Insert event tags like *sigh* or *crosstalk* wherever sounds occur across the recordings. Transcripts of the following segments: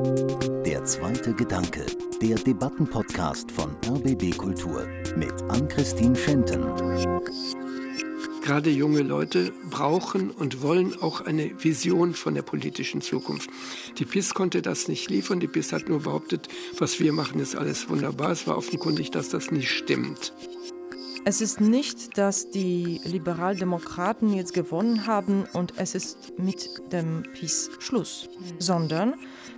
Der zweite Gedanke, der Debattenpodcast von RBB Kultur mit Ann-Christine Schenten. Gerade junge Leute brauchen und wollen auch eine Vision von der politischen Zukunft. Die PIS konnte das nicht liefern. Die PIS hat nur behauptet, was wir machen, ist alles wunderbar. Es war offenkundig, dass das nicht stimmt. Es ist nicht, dass die Liberaldemokraten jetzt gewonnen haben und es ist mit dem PiS Schluss, sondern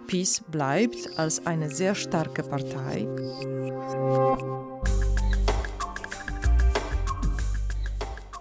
PiS bleibt als eine sehr starke Partei.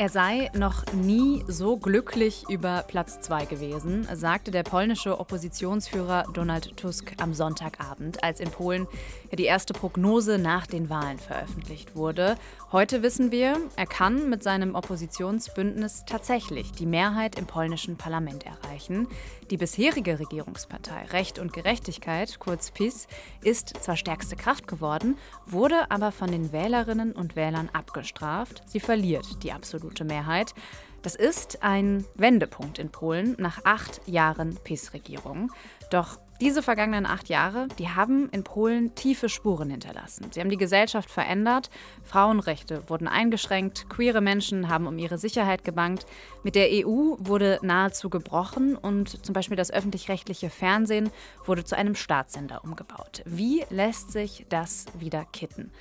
Er sei noch nie so glücklich über Platz 2 gewesen, sagte der polnische Oppositionsführer Donald Tusk am Sonntagabend, als in Polen die erste Prognose nach den Wahlen veröffentlicht wurde. Heute wissen wir, er kann mit seinem Oppositionsbündnis tatsächlich die Mehrheit im polnischen Parlament erreichen. Die bisherige Regierungspartei Recht und Gerechtigkeit, kurz PiS, ist zwar stärkste Kraft geworden, wurde aber von den Wählerinnen und Wählern abgestraft. Sie verliert die absolute Mehrheit. Das ist ein Wendepunkt in Polen nach acht Jahren PiS-Regierung. Doch diese vergangenen acht Jahre, die haben in Polen tiefe Spuren hinterlassen. Sie haben die Gesellschaft verändert, Frauenrechte wurden eingeschränkt, queere Menschen haben um ihre Sicherheit gebangt, mit der EU wurde nahezu gebrochen und zum Beispiel das öffentlich-rechtliche Fernsehen wurde zu einem Staatssender umgebaut. Wie lässt sich das wieder kitten?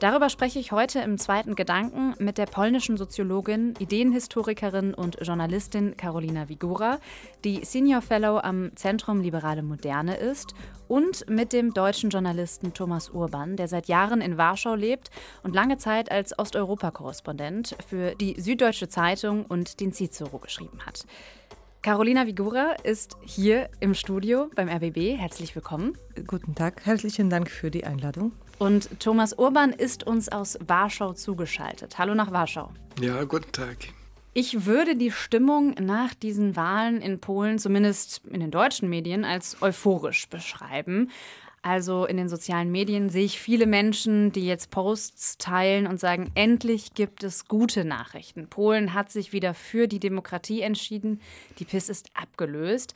Darüber spreche ich heute im zweiten Gedanken mit der polnischen Soziologin, Ideenhistorikerin und Journalistin Karolina Wigura, die Senior Fellow am Zentrum Liberale Moderne ist, und mit dem deutschen Journalisten Thomas Urban, der seit Jahren in Warschau lebt und lange Zeit als Osteuropa-Korrespondent für die Süddeutsche Zeitung und den Cicero geschrieben hat. Carolina Vigura ist hier im Studio beim RBB. Herzlich willkommen. Guten Tag, herzlichen Dank für die Einladung. Und Thomas Urban ist uns aus Warschau zugeschaltet. Hallo nach Warschau. Ja, guten Tag. Ich würde die Stimmung nach diesen Wahlen in Polen, zumindest in den deutschen Medien, als euphorisch beschreiben. Also in den sozialen Medien sehe ich viele Menschen, die jetzt Posts teilen und sagen, endlich gibt es gute Nachrichten. Polen hat sich wieder für die Demokratie entschieden. Die PIS ist abgelöst.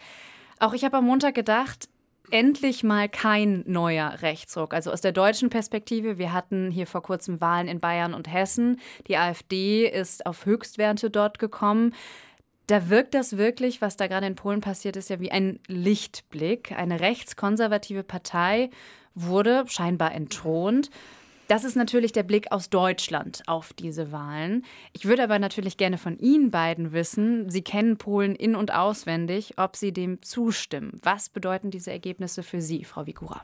Auch ich habe am Montag gedacht, endlich mal kein neuer Rechtsruck. Also aus der deutschen Perspektive, wir hatten hier vor kurzem Wahlen in Bayern und Hessen. Die AfD ist auf Höchstwerte dort gekommen. Da wirkt das wirklich, was da gerade in Polen passiert ist, ja wie ein Lichtblick. Eine rechtskonservative Partei wurde scheinbar entthront. Das ist natürlich der Blick aus Deutschland auf diese Wahlen. Ich würde aber natürlich gerne von Ihnen beiden wissen, Sie kennen Polen in und auswendig, ob Sie dem zustimmen. Was bedeuten diese Ergebnisse für Sie, Frau Vigura?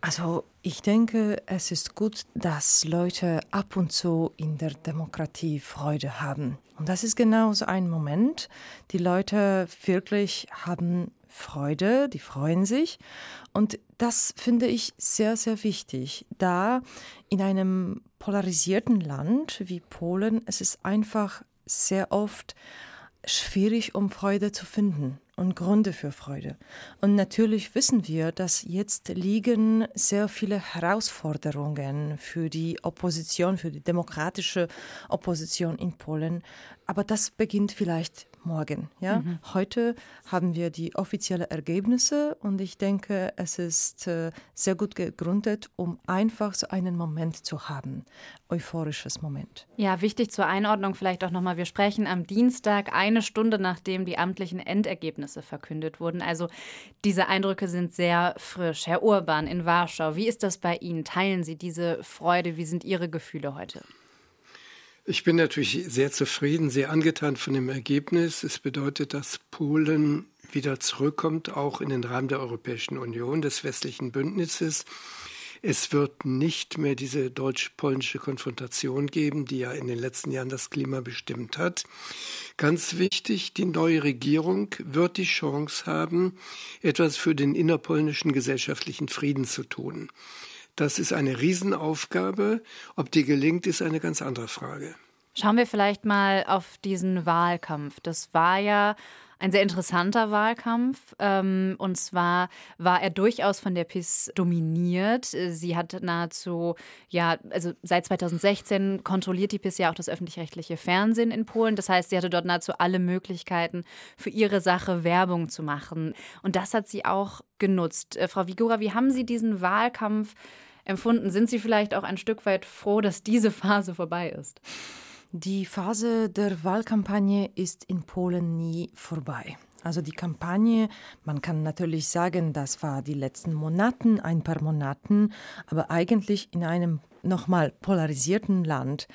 Also ich denke, es ist gut, dass Leute ab und zu in der Demokratie Freude haben. Und das ist genau so ein Moment. Die Leute wirklich haben Freude, die freuen sich. Und das finde ich sehr, sehr wichtig, da in einem polarisierten Land wie Polen es ist einfach sehr oft schwierig, um Freude zu finden und Gründe für Freude. Und natürlich wissen wir, dass jetzt liegen sehr viele Herausforderungen für die Opposition, für die demokratische Opposition in Polen. Aber das beginnt vielleicht morgen. Ja? Mhm. Heute haben wir die offiziellen Ergebnisse und ich denke, es ist äh, sehr gut gegründet, um einfach so einen Moment zu haben. Euphorisches Moment. Ja, wichtig zur Einordnung vielleicht auch nochmal. Wir sprechen am Dienstag, eine Stunde nachdem die amtlichen Endergebnisse verkündet wurden. Also diese Eindrücke sind sehr frisch. Herr Urban in Warschau, wie ist das bei Ihnen? Teilen Sie diese Freude? Wie sind Ihre Gefühle heute? Ich bin natürlich sehr zufrieden, sehr angetan von dem Ergebnis. Es bedeutet, dass Polen wieder zurückkommt, auch in den Rahmen der Europäischen Union, des westlichen Bündnisses. Es wird nicht mehr diese deutsch-polnische Konfrontation geben, die ja in den letzten Jahren das Klima bestimmt hat. Ganz wichtig, die neue Regierung wird die Chance haben, etwas für den innerpolnischen gesellschaftlichen Frieden zu tun. Das ist eine Riesenaufgabe. Ob die gelingt, ist eine ganz andere Frage. Schauen wir vielleicht mal auf diesen Wahlkampf. Das war ja ein sehr interessanter Wahlkampf. Ähm, und zwar war er durchaus von der PIS dominiert. Sie hat nahezu, ja, also seit 2016 kontrolliert die PIS ja auch das öffentlich-rechtliche Fernsehen in Polen. Das heißt, sie hatte dort nahezu alle Möglichkeiten, für ihre Sache Werbung zu machen. Und das hat sie auch genutzt. Äh, Frau Vigora, wie haben Sie diesen Wahlkampf empfunden? Sind Sie vielleicht auch ein Stück weit froh, dass diese Phase vorbei ist? Die Phase der Wahlkampagne ist in Polen nie vorbei. Also die Kampagne, man kann natürlich sagen, das war die letzten Monate, ein paar Monaten, aber eigentlich in einem nochmal polarisierten Land.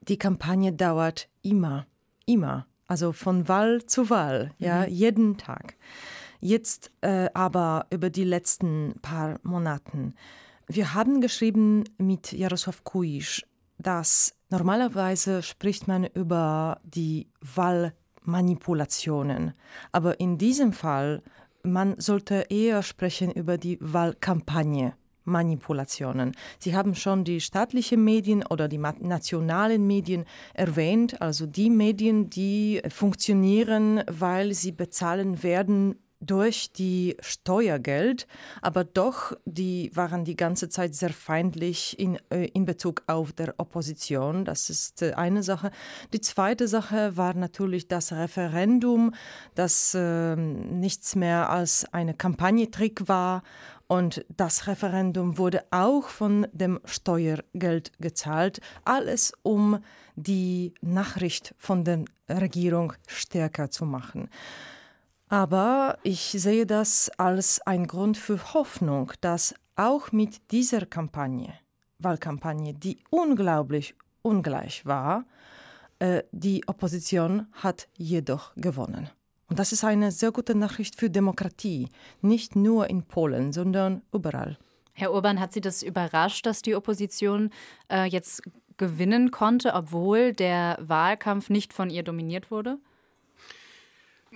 Die Kampagne dauert immer, immer, also von Wahl zu Wahl, ja, mhm. jeden Tag. Jetzt äh, aber über die letzten paar Monate. Wir haben geschrieben mit Jarosław Kuisz, dass normalerweise spricht man über die Wahlmanipulationen, aber in diesem Fall man sollte eher sprechen über die Wahlkampagne. Manipulationen. Sie haben schon die staatlichen Medien oder die nationalen Medien erwähnt, also die Medien, die funktionieren, weil sie bezahlen werden durch die Steuergeld, aber doch, die waren die ganze Zeit sehr feindlich in, äh, in Bezug auf der Opposition. Das ist äh, eine Sache. Die zweite Sache war natürlich das Referendum, das äh, nichts mehr als eine Kampagnentrick war. Und das Referendum wurde auch von dem Steuergeld gezahlt. Alles um die Nachricht von der Regierung stärker zu machen. Aber ich sehe das als ein Grund für Hoffnung, dass auch mit dieser Kampagne, Wahlkampagne, die unglaublich ungleich war, äh, die Opposition hat jedoch gewonnen. Und das ist eine sehr gute Nachricht für Demokratie, nicht nur in Polen, sondern überall. Herr Urban, hat Sie das überrascht, dass die Opposition äh, jetzt gewinnen konnte, obwohl der Wahlkampf nicht von ihr dominiert wurde?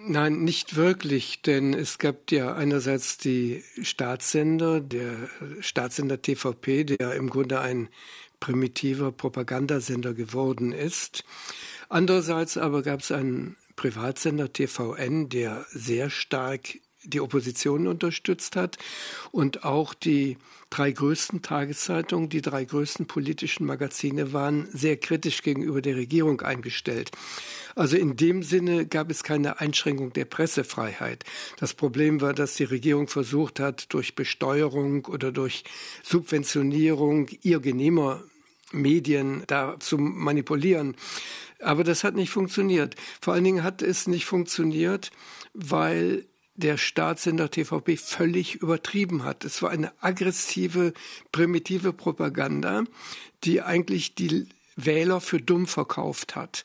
Nein, nicht wirklich, denn es gab ja einerseits die Staatssender, der Staatssender TVP, der im Grunde ein primitiver Propagandasender geworden ist. Andererseits aber gab es einen Privatsender TVN, der sehr stark die Opposition unterstützt hat und auch die drei größten Tageszeitungen, die drei größten politischen Magazine waren sehr kritisch gegenüber der Regierung eingestellt. Also in dem Sinne gab es keine Einschränkung der Pressefreiheit. Das Problem war, dass die Regierung versucht hat, durch Besteuerung oder durch Subventionierung ihr genehmer Medien da zu manipulieren. Aber das hat nicht funktioniert. Vor allen Dingen hat es nicht funktioniert, weil der Staatssender TVP völlig übertrieben hat. Es war eine aggressive, primitive Propaganda, die eigentlich die Wähler für dumm verkauft hat.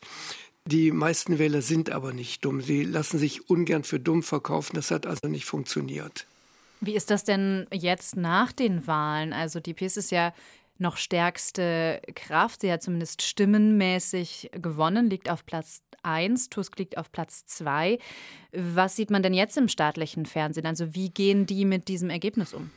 Die meisten Wähler sind aber nicht dumm. Sie lassen sich ungern für dumm verkaufen. Das hat also nicht funktioniert. Wie ist das denn jetzt nach den Wahlen? Also die PiS ist ja noch stärkste Kraft. Sie hat zumindest stimmenmäßig gewonnen, liegt auf Platz 1, Tusk liegt auf Platz 2. Was sieht man denn jetzt im staatlichen Fernsehen? Also wie gehen die mit diesem Ergebnis um?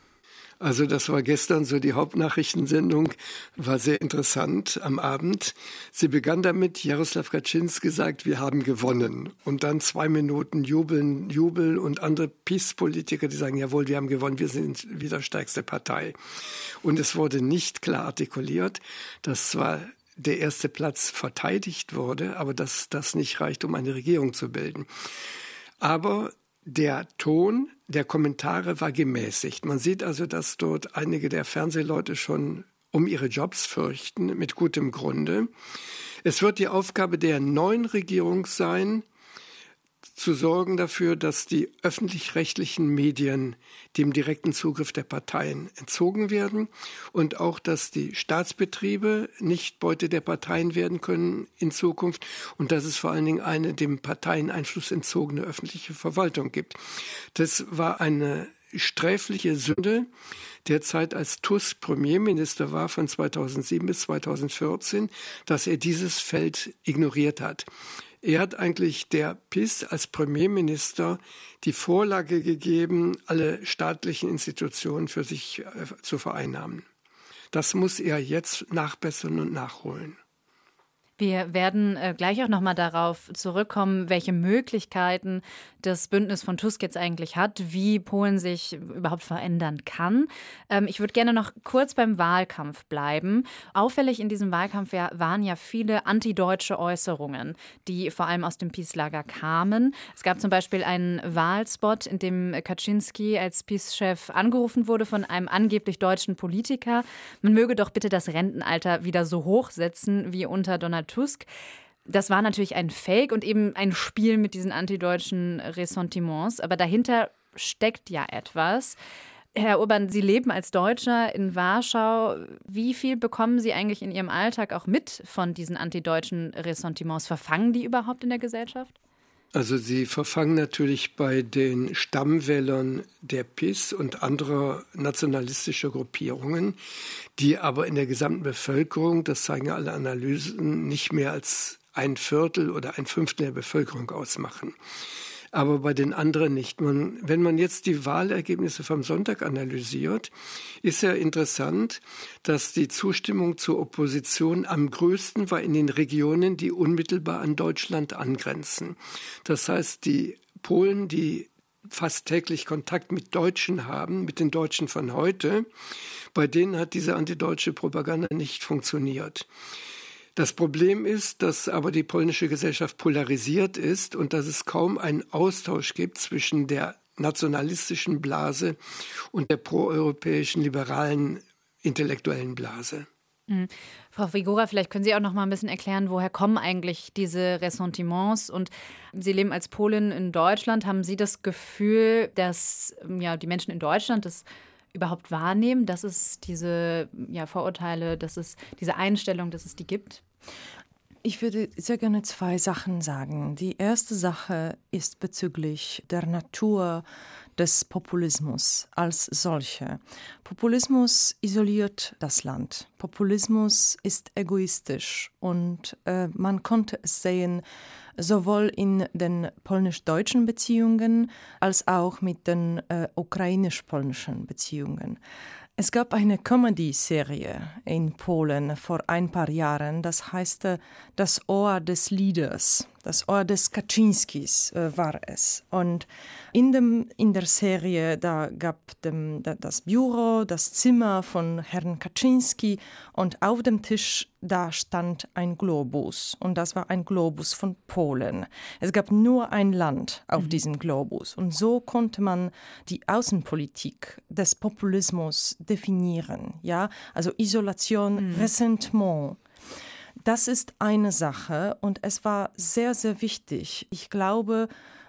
Also das war gestern so die Hauptnachrichtensendung, war sehr interessant am Abend. Sie begann damit, Jaroslav Kaczynski sagt, wir haben gewonnen. Und dann zwei Minuten jubeln, Jubel und andere PiS-Politiker, die sagen, jawohl, wir haben gewonnen, wir sind wieder stärkste Partei. Und es wurde nicht klar artikuliert, dass zwar der erste Platz verteidigt wurde, aber dass das nicht reicht, um eine Regierung zu bilden. Aber der Ton der Kommentare war gemäßigt. Man sieht also, dass dort einige der Fernsehleute schon um ihre Jobs fürchten, mit gutem Grunde. Es wird die Aufgabe der neuen Regierung sein, zu sorgen dafür, dass die öffentlich-rechtlichen Medien dem direkten Zugriff der Parteien entzogen werden und auch, dass die Staatsbetriebe nicht Beute der Parteien werden können in Zukunft und dass es vor allen Dingen eine dem Parteien Einfluss entzogene öffentliche Verwaltung gibt. Das war eine sträfliche Sünde der Zeit, als Tusk Premierminister war von 2007 bis 2014, dass er dieses Feld ignoriert hat. Er hat eigentlich der PIS als Premierminister die Vorlage gegeben, alle staatlichen Institutionen für sich äh, zu vereinnahmen. Das muss er jetzt nachbessern und nachholen. Wir werden äh, gleich auch noch mal darauf zurückkommen, welche Möglichkeiten das Bündnis von Tusk jetzt eigentlich hat, wie Polen sich überhaupt verändern kann. Ähm, ich würde gerne noch kurz beim Wahlkampf bleiben. Auffällig in diesem Wahlkampf waren ja viele antideutsche Äußerungen, die vor allem aus dem Peace-Lager kamen. Es gab zum Beispiel einen Wahlspot, in dem Kaczynski als Peace-Chef angerufen wurde von einem angeblich deutschen Politiker. Man möge doch bitte das Rentenalter wieder so hoch setzen wie unter Donald Tusk. Das war natürlich ein Fake und eben ein Spiel mit diesen antideutschen Ressentiments, aber dahinter steckt ja etwas. Herr Urban, Sie leben als Deutscher in Warschau. Wie viel bekommen Sie eigentlich in Ihrem Alltag auch mit von diesen antideutschen Ressentiments? Verfangen die überhaupt in der Gesellschaft? Also sie verfangen natürlich bei den Stammwählern der PIS und anderer nationalistischer Gruppierungen, die aber in der gesamten Bevölkerung, das zeigen alle Analysen, nicht mehr als ein Viertel oder ein Fünftel der Bevölkerung ausmachen aber bei den anderen nicht. Man, wenn man jetzt die Wahlergebnisse vom Sonntag analysiert, ist ja interessant, dass die Zustimmung zur Opposition am größten war in den Regionen, die unmittelbar an Deutschland angrenzen. Das heißt, die Polen, die fast täglich Kontakt mit Deutschen haben, mit den Deutschen von heute, bei denen hat diese antideutsche Propaganda nicht funktioniert. Das Problem ist, dass aber die polnische Gesellschaft polarisiert ist und dass es kaum einen Austausch gibt zwischen der nationalistischen Blase und der proeuropäischen liberalen intellektuellen Blase. Mhm. Frau Vigora, vielleicht können Sie auch noch mal ein bisschen erklären, woher kommen eigentlich diese Ressentiments? Und Sie leben als Polin in Deutschland. Haben Sie das Gefühl, dass ja, die Menschen in Deutschland das überhaupt wahrnehmen, dass es diese ja, Vorurteile, dass es diese Einstellung, dass es die gibt? Ich würde sehr gerne zwei Sachen sagen. Die erste Sache ist bezüglich der Natur des Populismus als solche. Populismus isoliert das Land. Populismus ist egoistisch und äh, man konnte es sehen, sowohl in den polnisch-deutschen Beziehungen als auch mit den äh, ukrainisch-polnischen Beziehungen. Es gab eine Comedy-Serie in Polen vor ein paar Jahren, das heißt äh, Das Ohr des Leaders. Das Ohr des Kaczynskis äh, war es. Und in, dem, in der Serie, da gab dem, da, das Büro, das Zimmer von Herrn Kaczynski und auf dem Tisch, da stand ein Globus. Und das war ein Globus von Polen. Es gab nur ein Land auf mhm. diesem Globus. Und so konnte man die Außenpolitik des Populismus definieren. Ja? Also Isolation, mhm. Ressentiment. Das ist eine Sache und es war sehr, sehr wichtig. Ich glaube,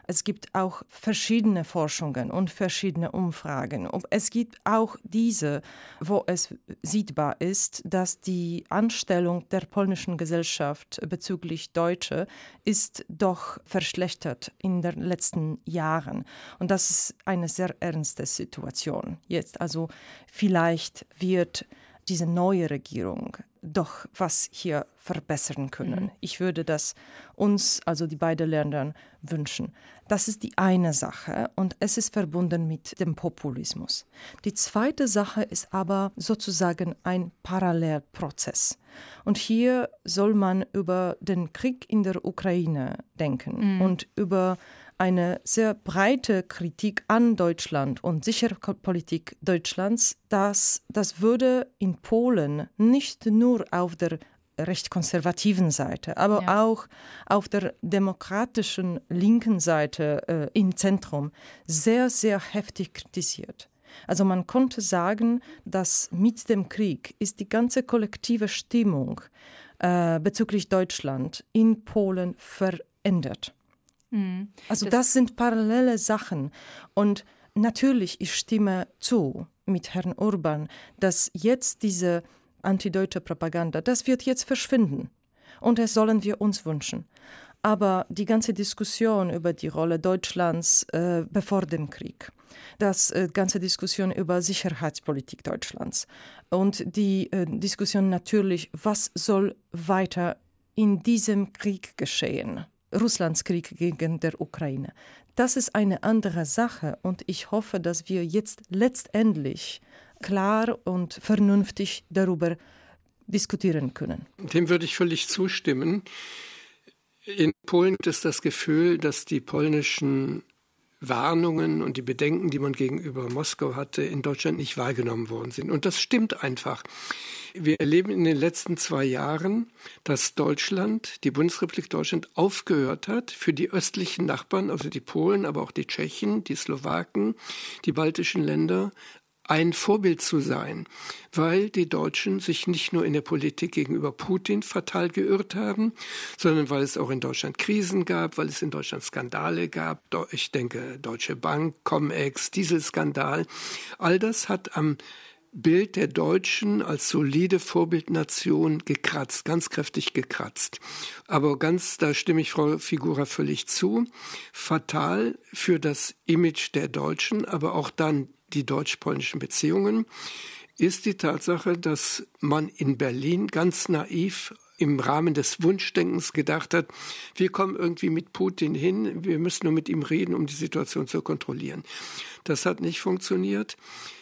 es gibt auch verschiedene Forschungen und verschiedene Umfragen. Es gibt auch diese, wo es sichtbar ist, dass die Anstellung der polnischen Gesellschaft bezüglich Deutsche ist doch verschlechtert in den letzten Jahren. Und das ist eine sehr ernste Situation jetzt. Also vielleicht wird diese neue Regierung doch was hier verbessern können. Mhm. Ich würde das uns, also die beiden Länder, wünschen. Das ist die eine Sache und es ist verbunden mit dem Populismus. Die zweite Sache ist aber sozusagen ein Parallelprozess. Und hier soll man über den Krieg in der Ukraine denken mhm. und über eine sehr breite Kritik an Deutschland und Sicherheitspolitik Deutschlands, dass das würde in Polen nicht nur auf der recht konservativen Seite, aber ja. auch auf der demokratischen linken Seite äh, im Zentrum sehr, sehr heftig kritisiert. Also man konnte sagen, dass mit dem Krieg ist die ganze kollektive Stimmung äh, bezüglich Deutschland in Polen verändert. Mhm. Also das, das sind parallele Sachen. Und natürlich, ich stimme zu mit Herrn Urban, dass jetzt diese antideutsche Propaganda, das wird jetzt verschwinden. Und das sollen wir uns wünschen. Aber die ganze Diskussion über die Rolle Deutschlands äh, bevor dem Krieg, das äh, ganze Diskussion über Sicherheitspolitik Deutschlands und die äh, Diskussion natürlich, was soll weiter in diesem Krieg geschehen, Russlands Krieg gegen der Ukraine. Das ist eine andere Sache und ich hoffe, dass wir jetzt letztendlich klar und vernünftig darüber diskutieren können. Dem würde ich völlig zustimmen. In Polen gibt es das Gefühl, dass die polnischen Warnungen und die Bedenken, die man gegenüber Moskau hatte, in Deutschland nicht wahrgenommen worden sind. Und das stimmt einfach. Wir erleben in den letzten zwei Jahren, dass Deutschland, die Bundesrepublik Deutschland, aufgehört hat, für die östlichen Nachbarn, also die Polen, aber auch die Tschechen, die Slowaken, die baltischen Länder, ein Vorbild zu sein, weil die Deutschen sich nicht nur in der Politik gegenüber Putin fatal geirrt haben, sondern weil es auch in Deutschland Krisen gab, weil es in Deutschland Skandale gab. Ich denke, Deutsche Bank, Comex, Dieselskandal. All das hat am Bild der Deutschen als solide Vorbildnation gekratzt, ganz kräftig gekratzt. Aber ganz, da stimme ich Frau Figura völlig zu, fatal für das Image der Deutschen, aber auch dann die deutsch-polnischen Beziehungen, ist die Tatsache, dass man in Berlin ganz naiv im Rahmen des Wunschdenkens gedacht hat, wir kommen irgendwie mit Putin hin, wir müssen nur mit ihm reden, um die Situation zu kontrollieren. Das hat nicht funktioniert.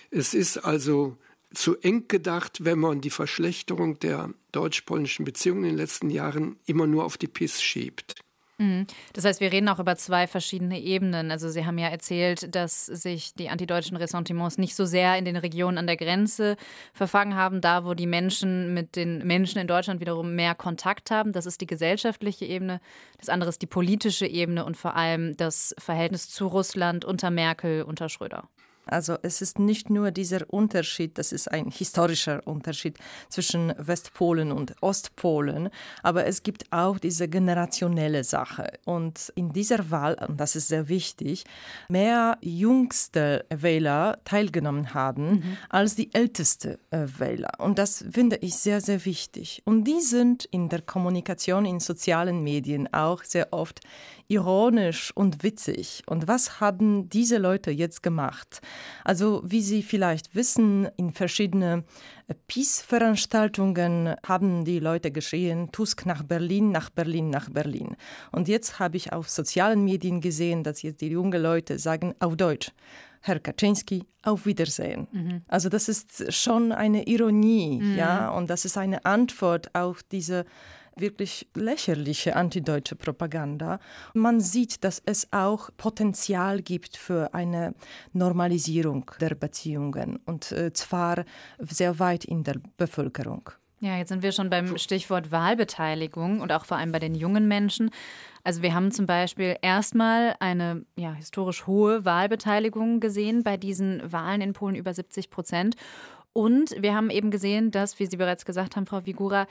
Es ist also zu eng gedacht, wenn man die Verschlechterung der deutsch-polnischen Beziehungen in den letzten Jahren immer nur auf die PIS schiebt. Mhm. Das heißt, wir reden auch über zwei verschiedene Ebenen. Also Sie haben ja erzählt, dass sich die antideutschen Ressentiments nicht so sehr in den Regionen an der Grenze verfangen haben, da wo die Menschen mit den Menschen in Deutschland wiederum mehr Kontakt haben. Das ist die gesellschaftliche Ebene. Das andere ist die politische Ebene und vor allem das Verhältnis zu Russland unter Merkel, unter Schröder. Also es ist nicht nur dieser Unterschied, das ist ein historischer Unterschied zwischen Westpolen und Ostpolen, aber es gibt auch diese generationelle Sache. Und in dieser Wahl, und das ist sehr wichtig, mehr jüngste Wähler teilgenommen haben mhm. als die älteste äh, Wähler. Und das finde ich sehr, sehr wichtig. Und die sind in der Kommunikation in sozialen Medien auch sehr oft ironisch und witzig. Und was haben diese Leute jetzt gemacht? Also wie Sie vielleicht wissen, in verschiedenen äh, Peace-Veranstaltungen haben die Leute geschrien, Tusk nach Berlin, nach Berlin, nach Berlin. Und jetzt habe ich auf sozialen Medien gesehen, dass jetzt die jungen Leute sagen auf Deutsch, Herr Kaczynski, auf Wiedersehen. Mhm. Also das ist schon eine Ironie, mhm. ja, und das ist eine Antwort auf diese wirklich lächerliche antideutsche Propaganda. Man sieht, dass es auch Potenzial gibt für eine Normalisierung der Beziehungen und äh, zwar sehr weit in der Bevölkerung. Ja, jetzt sind wir schon beim Stichwort Wahlbeteiligung und auch vor allem bei den jungen Menschen. Also wir haben zum Beispiel erstmal eine ja, historisch hohe Wahlbeteiligung gesehen bei diesen Wahlen in Polen über 70 Prozent. Und wir haben eben gesehen, dass, wie Sie bereits gesagt haben, Frau Vigura,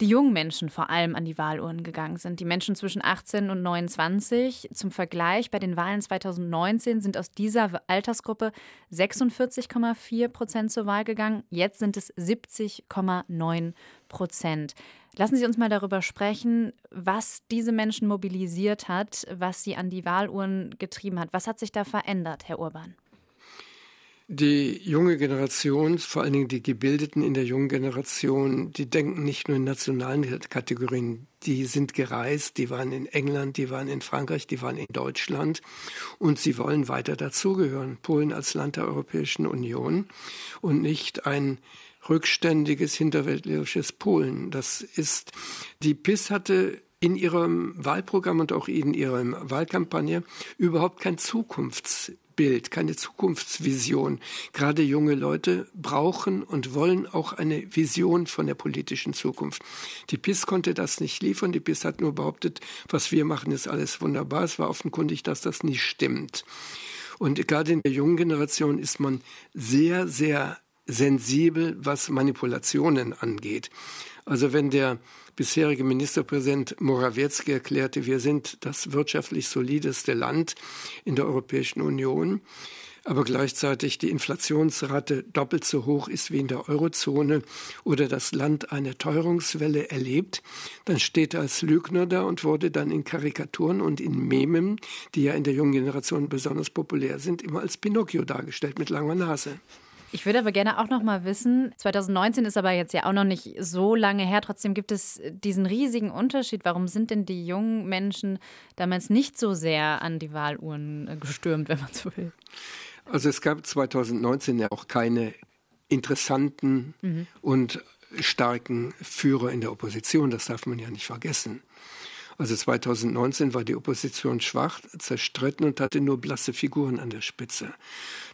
die jungen Menschen vor allem an die Wahlurnen gegangen sind. Die Menschen zwischen 18 und 29. Zum Vergleich, bei den Wahlen 2019 sind aus dieser Altersgruppe 46,4 Prozent zur Wahl gegangen. Jetzt sind es 70,9 Prozent. Lassen Sie uns mal darüber sprechen, was diese Menschen mobilisiert hat, was sie an die Wahlurnen getrieben hat. Was hat sich da verändert, Herr Urban? Die junge Generation, vor allen Dingen die Gebildeten in der jungen Generation, die denken nicht nur in nationalen Kategorien. Die sind gereist, die waren in England, die waren in Frankreich, die waren in Deutschland und sie wollen weiter dazugehören. Polen als Land der Europäischen Union und nicht ein rückständiges, hinterwäldlerisches Polen. Das ist, die PIS hatte in ihrem Wahlprogramm und auch in ihrer Wahlkampagne überhaupt kein Zukunfts Bild, keine Zukunftsvision. Gerade junge Leute brauchen und wollen auch eine Vision von der politischen Zukunft. Die PIS konnte das nicht liefern. Die PIS hat nur behauptet, was wir machen, ist alles wunderbar. Es war offenkundig, dass das nicht stimmt. Und gerade in der jungen Generation ist man sehr, sehr sensibel, was Manipulationen angeht. Also wenn der bisherige Ministerpräsident Morawiecki erklärte, wir sind das wirtschaftlich solideste Land in der Europäischen Union, aber gleichzeitig die Inflationsrate doppelt so hoch ist wie in der Eurozone oder das Land eine Teuerungswelle erlebt, dann steht er als Lügner da und wurde dann in Karikaturen und in Memen, die ja in der jungen Generation besonders populär sind, immer als Pinocchio dargestellt mit langer Nase. Ich würde aber gerne auch noch mal wissen, 2019 ist aber jetzt ja auch noch nicht so lange her, trotzdem gibt es diesen riesigen Unterschied. Warum sind denn die jungen Menschen damals nicht so sehr an die Wahluhren gestürmt, wenn man so will? Also es gab 2019 ja auch keine interessanten mhm. und starken Führer in der Opposition. Das darf man ja nicht vergessen. Also 2019 war die Opposition schwach, zerstritten und hatte nur blasse Figuren an der Spitze.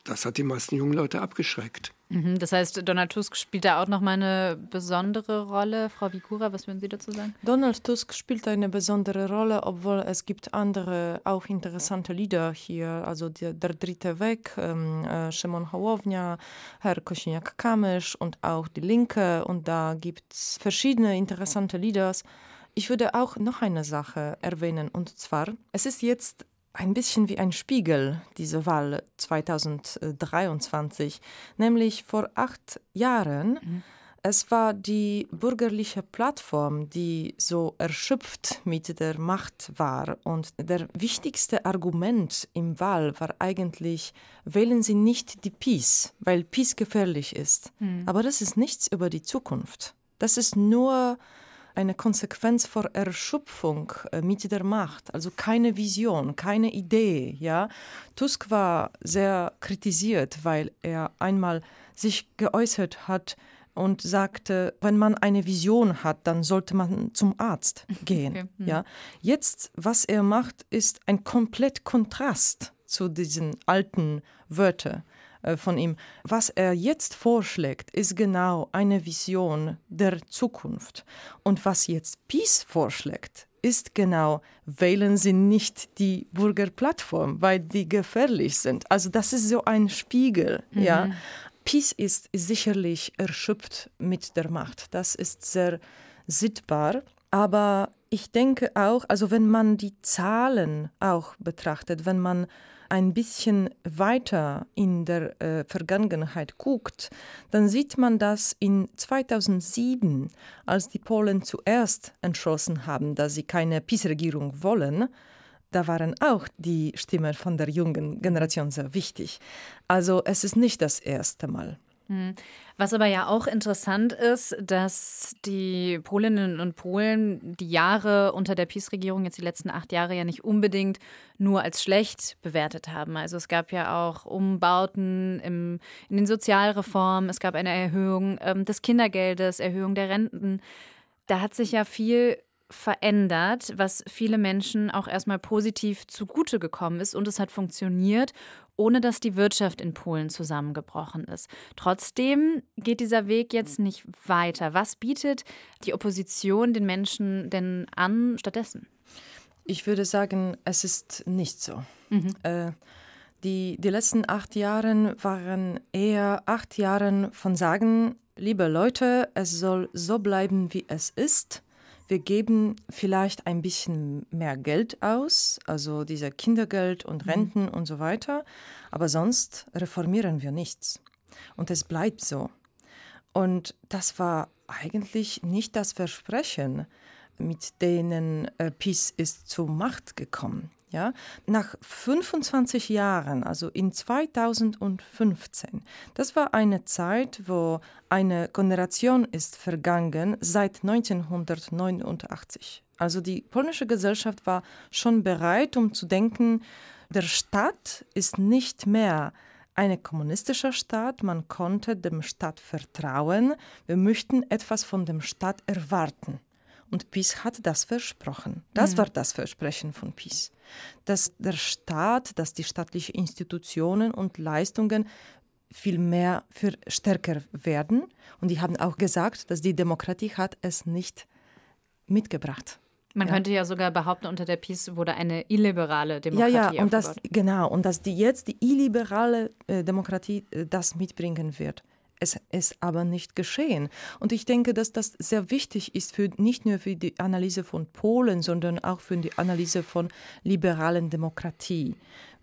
Das hat die meisten jungen Leute abgeschreckt. Mhm, das heißt, Donald Tusk spielt da auch nochmal eine besondere Rolle. Frau Vikura, was würden Sie dazu sagen? Donald Tusk spielt eine besondere Rolle, obwohl es gibt andere, auch interessante Lieder hier. Also der, der dritte Weg, ähm, äh, Szymon Hołownia, Herr Kosiniak-Kamysz und auch die Linke. Und da gibt es verschiedene interessante Lieder. Ich würde auch noch eine Sache erwähnen, und zwar, es ist jetzt ein bisschen wie ein Spiegel, diese Wahl 2023, nämlich vor acht Jahren. Mhm. Es war die bürgerliche Plattform, die so erschöpft mit der Macht war. Und der wichtigste Argument im Wahl war eigentlich, wählen Sie nicht die Peace, weil Peace gefährlich ist. Mhm. Aber das ist nichts über die Zukunft. Das ist nur eine Konsequenz vor Erschöpfung äh, mit der Macht, also keine Vision, keine Idee. Ja? Tusk war sehr kritisiert, weil er einmal sich geäußert hat und sagte, wenn man eine Vision hat, dann sollte man zum Arzt *laughs* gehen. Okay. Mhm. Ja? Jetzt, was er macht, ist ein komplett Kontrast zu diesen alten Wörtern. Äh, von ihm. Was er jetzt vorschlägt, ist genau eine Vision der Zukunft. Und was jetzt Peace vorschlägt, ist genau, wählen Sie nicht die Bürgerplattform, weil die gefährlich sind. Also das ist so ein Spiegel, mhm. ja. Peace ist sicherlich erschöpft mit der Macht. Das ist sehr sichtbar. Aber ich denke auch, also wenn man die Zahlen auch betrachtet, wenn man ein bisschen weiter in der äh, Vergangenheit guckt, dann sieht man das in 2007, als die Polen zuerst entschlossen haben, dass sie keine PiS-Regierung wollen, da waren auch die Stimmen von der jungen Generation sehr wichtig. Also es ist nicht das erste Mal. Hm. Was aber ja auch interessant ist, dass die Polinnen und Polen die Jahre unter der PiS-Regierung, jetzt die letzten acht Jahre, ja nicht unbedingt nur als schlecht bewertet haben. Also es gab ja auch Umbauten im, in den Sozialreformen, es gab eine Erhöhung ähm, des Kindergeldes, Erhöhung der Renten. Da hat sich ja viel verändert, was viele Menschen auch erstmal positiv zugute gekommen ist und es hat funktioniert ohne dass die Wirtschaft in Polen zusammengebrochen ist. Trotzdem geht dieser Weg jetzt nicht weiter. Was bietet die Opposition den Menschen denn an stattdessen? Ich würde sagen, es ist nicht so. Mhm. Äh, die, die letzten acht Jahre waren eher acht Jahre von sagen, liebe Leute, es soll so bleiben, wie es ist. Wir geben vielleicht ein bisschen mehr Geld aus, also dieser Kindergeld und mhm. Renten mhm. und so weiter, aber sonst reformieren wir nichts. Und es bleibt so. Und das war eigentlich nicht das Versprechen, mit denen äh, Peace ist zur Macht gekommen. Ja, nach 25 Jahren, also in 2015, das war eine Zeit, wo eine Generation ist vergangen seit 1989. Also die polnische Gesellschaft war schon bereit, um zu denken, der Staat ist nicht mehr ein kommunistischer Staat, man konnte dem Staat vertrauen, wir möchten etwas von dem Staat erwarten. Und PiS hat das versprochen. Das mhm. war das Versprechen von PiS. Dass der Staat, dass die staatlichen Institutionen und Leistungen viel mehr für stärker werden. Und die haben auch gesagt, dass die Demokratie hat es nicht mitgebracht. Man ja. könnte ja sogar behaupten, unter der PiS wurde eine illiberale Demokratie Ja, ja, und das, genau, und dass die jetzt die illiberale äh, Demokratie äh, das mitbringen wird. Es ist aber nicht geschehen. Und ich denke, dass das sehr wichtig ist, für, nicht nur für die Analyse von Polen, sondern auch für die Analyse von liberalen Demokratie.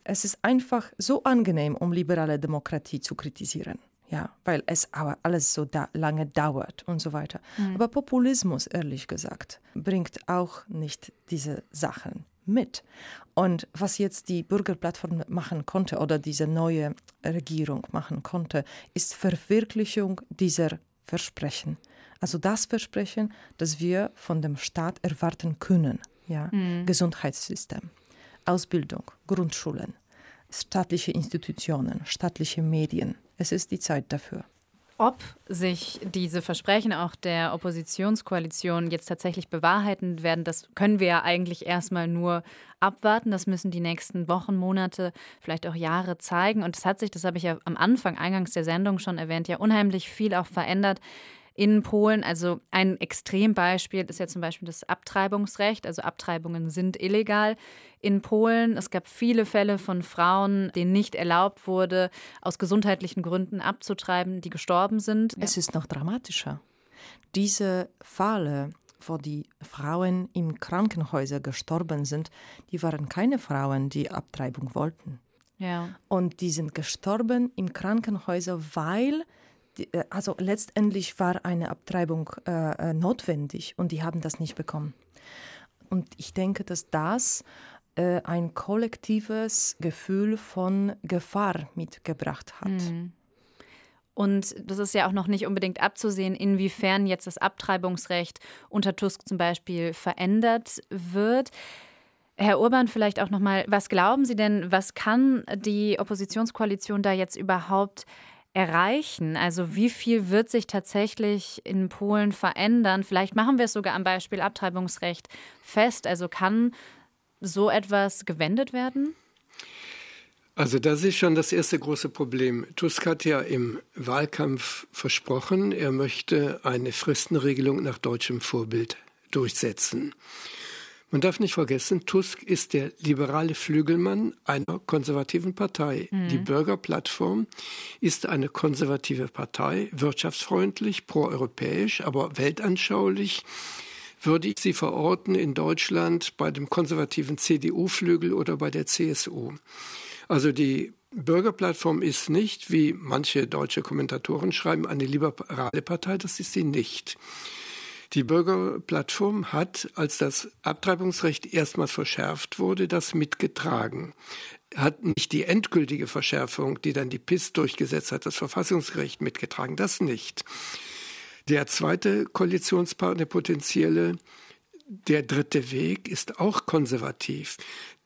Es ist einfach so angenehm, um liberale Demokratie zu kritisieren. Ja, weil es aber alles so da lange dauert und so weiter. Mhm. Aber Populismus, ehrlich gesagt, bringt auch nicht diese Sachen mit. Und was jetzt die Bürgerplattform machen konnte oder diese neue Regierung machen konnte, ist Verwirklichung dieser Versprechen. Also das Versprechen, das wir von dem Staat erwarten können. Ja? Mhm. Gesundheitssystem, Ausbildung, Grundschulen, staatliche Institutionen, staatliche Medien. Es ist die Zeit dafür. Ob sich diese Versprechen auch der Oppositionskoalition jetzt tatsächlich bewahrheiten werden, das können wir ja eigentlich erstmal nur abwarten. Das müssen die nächsten Wochen, Monate, vielleicht auch Jahre zeigen. Und es hat sich, das habe ich ja am Anfang, eingangs der Sendung schon erwähnt, ja unheimlich viel auch verändert in Polen. Also ein Extrembeispiel ist ja zum Beispiel das Abtreibungsrecht. Also Abtreibungen sind illegal in Polen. Es gab viele Fälle von Frauen, denen nicht erlaubt wurde, aus gesundheitlichen Gründen abzutreiben, die gestorben sind. Es ist noch dramatischer. Diese Fälle, wo die Frauen im Krankenhäuser gestorben sind, die waren keine Frauen, die Abtreibung wollten. Ja. Und die sind gestorben im Krankenhäuser, weil also letztendlich war eine Abtreibung äh, äh, notwendig und die haben das nicht bekommen. Und ich denke, dass das äh, ein kollektives Gefühl von Gefahr mitgebracht hat. Mhm. Und das ist ja auch noch nicht unbedingt abzusehen, inwiefern jetzt das Abtreibungsrecht unter Tusk zum Beispiel verändert wird. Herr Urban, vielleicht auch noch mal, was glauben Sie denn, was kann die Oppositionskoalition da jetzt überhaupt erreichen? Also wie viel wird sich tatsächlich in Polen verändern? Vielleicht machen wir es sogar am Beispiel Abtreibungsrecht fest. Also kann so etwas gewendet werden? Also das ist schon das erste große Problem. Tusk hat ja im Wahlkampf versprochen, er möchte eine Fristenregelung nach deutschem Vorbild durchsetzen. Man darf nicht vergessen, Tusk ist der liberale Flügelmann einer konservativen Partei. Mhm. Die Bürgerplattform ist eine konservative Partei, wirtschaftsfreundlich, proeuropäisch, aber weltanschaulich würde ich sie verorten in Deutschland bei dem konservativen CDU-Flügel oder bei der CSU. Also die Bürgerplattform ist nicht, wie manche deutsche Kommentatoren schreiben, eine liberale Partei, das ist sie nicht. Die Bürgerplattform hat, als das Abtreibungsrecht erstmals verschärft wurde, das mitgetragen. Hat nicht die endgültige Verschärfung, die dann die PIS durchgesetzt hat, das Verfassungsgericht mitgetragen, das nicht. Der zweite Koalitionspartner, potenzielle, der dritte Weg, ist auch konservativ.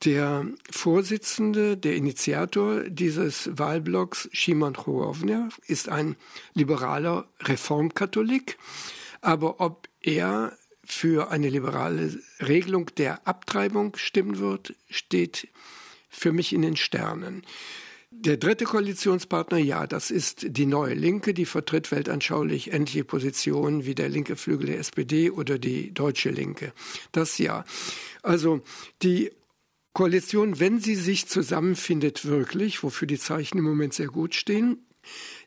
Der Vorsitzende, der Initiator dieses Wahlblocks, Szymon Hołownia, ist ein liberaler Reformkatholik. Aber ob er für eine liberale Regelung der Abtreibung stimmen wird, steht für mich in den Sternen. Der dritte Koalitionspartner, ja, das ist die neue Linke, die vertritt weltanschaulich ähnliche Positionen wie der linke Flügel der SPD oder die deutsche Linke. Das ja. Also die Koalition, wenn sie sich zusammenfindet, wirklich, wofür die Zeichen im Moment sehr gut stehen,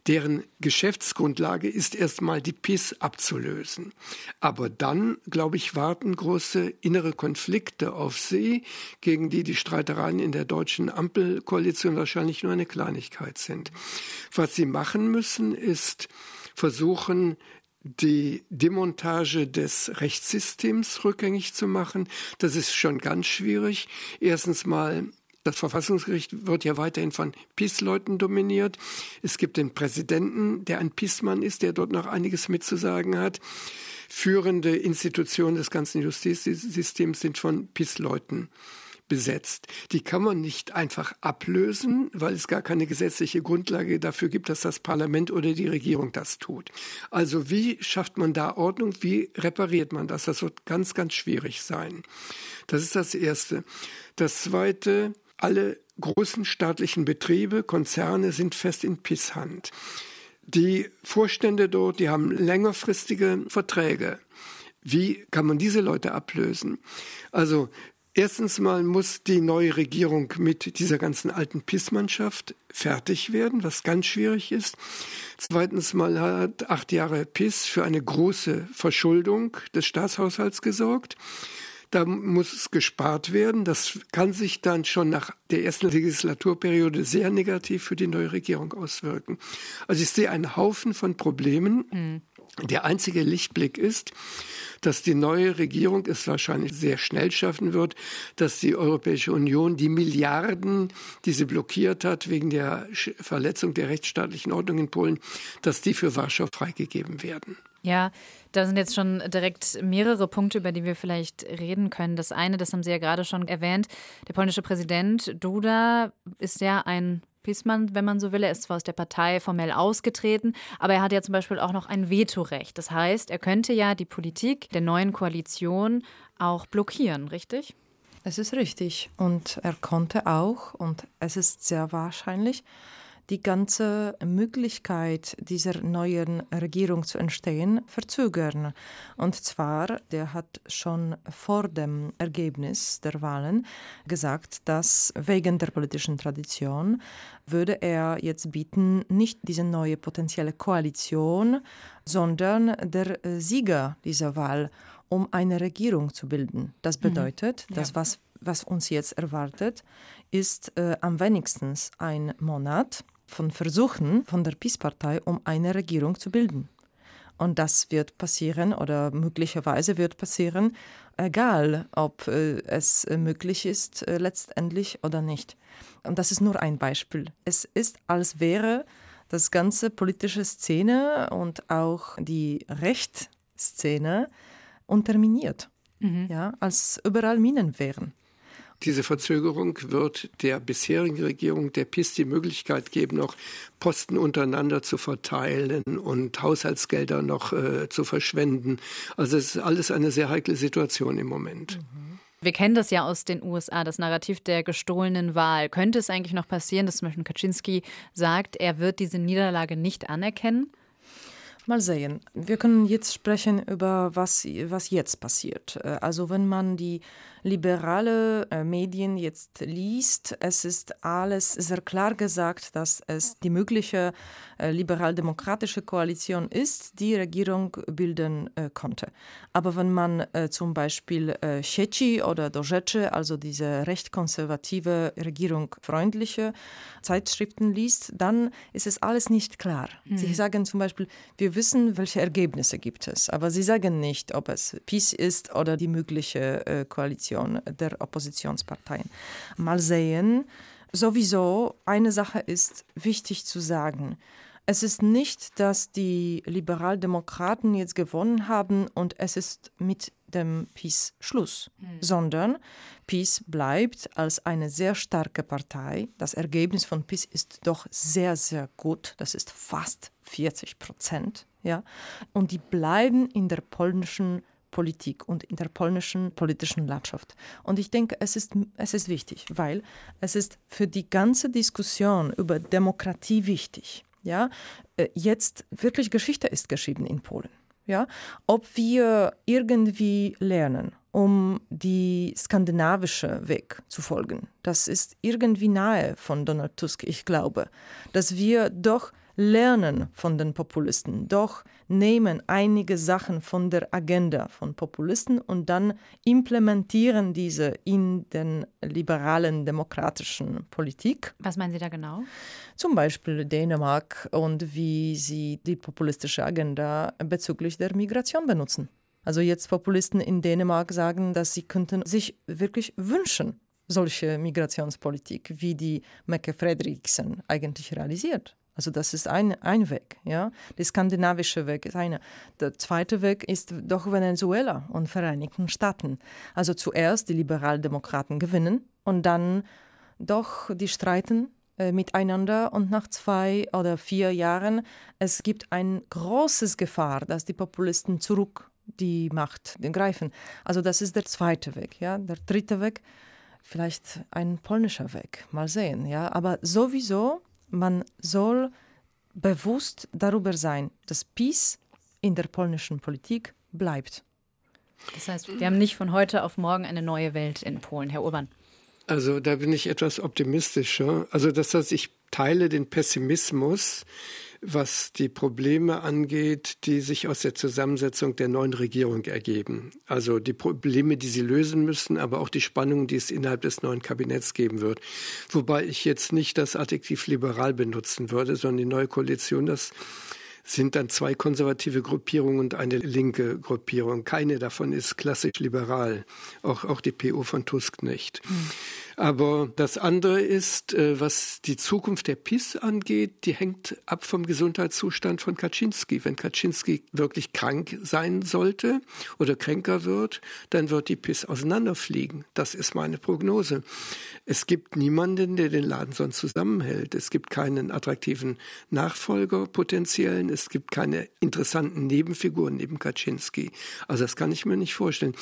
deren Geschäftsgrundlage ist erstmal die PIS abzulösen. Aber dann, glaube ich, warten große innere Konflikte auf sie, gegen die die Streitereien in der deutschen Ampelkoalition wahrscheinlich nur eine Kleinigkeit sind. Was sie machen müssen, ist versuchen, die Demontage des Rechtssystems rückgängig zu machen. Das ist schon ganz schwierig. Erstens mal das Verfassungsgericht wird ja weiterhin von PiS-Leuten dominiert. Es gibt den Präsidenten, der ein PiS-Mann ist, der dort noch einiges mitzusagen hat. Führende Institutionen des ganzen Justizsystems sind von PiS-Leuten besetzt. Die kann man nicht einfach ablösen, weil es gar keine gesetzliche Grundlage dafür gibt, dass das Parlament oder die Regierung das tut. Also wie schafft man da Ordnung? Wie repariert man das? Das wird ganz, ganz schwierig sein. Das ist das Erste. Das Zweite, alle großen staatlichen Betriebe, Konzerne sind fest in PIS-Hand. Die Vorstände dort, die haben längerfristige Verträge. Wie kann man diese Leute ablösen? Also Erstens mal muss die neue Regierung mit dieser ganzen alten PIS-Mannschaft fertig werden, was ganz schwierig ist. Zweitens mal hat acht Jahre PIS für eine große Verschuldung des Staatshaushalts gesorgt. Da muss gespart werden. Das kann sich dann schon nach der ersten Legislaturperiode sehr negativ für die neue Regierung auswirken. Also ich sehe einen Haufen von Problemen. Mhm. Der einzige Lichtblick ist, dass die neue Regierung es wahrscheinlich sehr schnell schaffen wird, dass die Europäische Union die Milliarden, die sie blockiert hat wegen der Verletzung der rechtsstaatlichen Ordnung in Polen, dass die für Warschau freigegeben werden. Ja, da sind jetzt schon direkt mehrere Punkte, über die wir vielleicht reden können. Das eine, das haben Sie ja gerade schon erwähnt, der polnische Präsident Duda ist ja ein Piesmann, wenn man so will. Er ist zwar aus der Partei formell ausgetreten, aber er hat ja zum Beispiel auch noch ein Vetorecht. Das heißt, er könnte ja die Politik der neuen Koalition auch blockieren, richtig? Es ist richtig. Und er konnte auch, und es ist sehr wahrscheinlich, die ganze Möglichkeit dieser neuen Regierung zu entstehen verzögern. Und zwar, der hat schon vor dem Ergebnis der Wahlen gesagt, dass wegen der politischen Tradition würde er jetzt bieten, nicht diese neue potenzielle Koalition, sondern der Sieger dieser Wahl, um eine Regierung zu bilden. Das mhm. bedeutet, mhm. ja. dass was was uns jetzt erwartet, ist äh, am wenigsten ein Monat von Versuchen von der PiS-Partei, um eine Regierung zu bilden. Und das wird passieren oder möglicherweise wird passieren, egal ob äh, es äh, möglich ist äh, letztendlich oder nicht. Und das ist nur ein Beispiel. Es ist, als wäre das ganze politische Szene und auch die Rechtsszene unterminiert. Mhm. Ja, als überall Minen wären. Diese Verzögerung wird der bisherigen Regierung der PIS die Möglichkeit geben, noch Posten untereinander zu verteilen und Haushaltsgelder noch äh, zu verschwenden. Also es ist alles eine sehr heikle Situation im Moment. Mhm. Wir kennen das ja aus den USA, das Narrativ der gestohlenen Wahl. Könnte es eigentlich noch passieren, dass zum Beispiel Kaczynski sagt, er wird diese Niederlage nicht anerkennen? Mal sehen. Wir können jetzt sprechen über was, was jetzt passiert. Äh, also wenn man die liberale äh, Medien jetzt liest, es ist alles sehr klar gesagt, dass es die mögliche äh, liberal-demokratische Koalition ist, die Regierung bilden äh, konnte. Aber wenn man zum Beispiel äh, Sieci oder Dorzece, also diese recht konservative, regierungfreundliche Zeitschriften liest, dann ist es alles nicht klar. Mhm. Sie sagen zum Beispiel, wir wissen, welche Ergebnisse gibt es, aber sie sagen nicht, ob es PiS ist oder die mögliche äh, Koalition. Position der Oppositionsparteien. Mal sehen. Sowieso eine Sache ist wichtig zu sagen. Es ist nicht, dass die Liberaldemokraten jetzt gewonnen haben und es ist mit dem PiS Schluss, mhm. sondern PiS bleibt als eine sehr starke Partei. Das Ergebnis von PiS ist doch sehr, sehr gut. Das ist fast 40 Prozent. Ja? Und die bleiben in der polnischen Politik und in der polnischen politischen Landschaft. Und ich denke, es ist, es ist wichtig, weil es ist für die ganze Diskussion über Demokratie wichtig. Ja, äh, jetzt wirklich Geschichte ist geschrieben in Polen. Ja, ob wir irgendwie lernen, um die skandinavische Weg zu folgen. Das ist irgendwie nahe von Donald Tusk, ich glaube, dass wir doch lernen von den Populisten, doch nehmen einige Sachen von der Agenda von Populisten und dann implementieren diese in den liberalen demokratischen Politik. Was meinen Sie da genau? Zum Beispiel Dänemark und wie sie die populistische Agenda bezüglich der Migration benutzen. Also jetzt Populisten in Dänemark sagen, dass sie könnten sich wirklich wünschen, solche Migrationspolitik, wie die Mecke Frederiksen eigentlich realisiert. Also das ist ein, ein Weg. Ja? Der skandinavische Weg ist einer. Der zweite Weg ist doch Venezuela und Vereinigten Staaten. Also zuerst die Liberaldemokraten gewinnen und dann doch die streiten äh, miteinander und nach zwei oder vier Jahren es gibt ein großes Gefahr, dass die Populisten zurück die Macht greifen. Also das ist der zweite Weg. Ja? Der dritte Weg, vielleicht ein polnischer Weg. Mal sehen. Ja? Aber sowieso man soll bewusst darüber sein, dass Peace in der polnischen Politik bleibt. Das heißt, wir haben nicht von heute auf morgen eine neue Welt in Polen, Herr Urban. Also da bin ich etwas optimistischer. Also das heißt, ich teile den Pessimismus, was die Probleme angeht, die sich aus der Zusammensetzung der neuen Regierung ergeben. Also die Probleme, die sie lösen müssen, aber auch die Spannungen, die es innerhalb des neuen Kabinetts geben wird. Wobei ich jetzt nicht das Adjektiv liberal benutzen würde, sondern die neue Koalition, das sind dann zwei konservative Gruppierungen und eine linke Gruppierung. Keine davon ist klassisch liberal, auch, auch die PO von Tusk nicht. Mhm. Aber das andere ist, äh, was die Zukunft der PIS angeht, die hängt ab vom Gesundheitszustand von Kaczynski. Wenn Kaczynski wirklich krank sein sollte oder kränker wird, dann wird die PIS auseinanderfliegen. Das ist meine Prognose. Es gibt niemanden, der den Laden sonst zusammenhält. Es gibt keinen attraktiven Nachfolger potenziellen. Es gibt keine interessanten Nebenfiguren neben Kaczynski. Also das kann ich mir nicht vorstellen.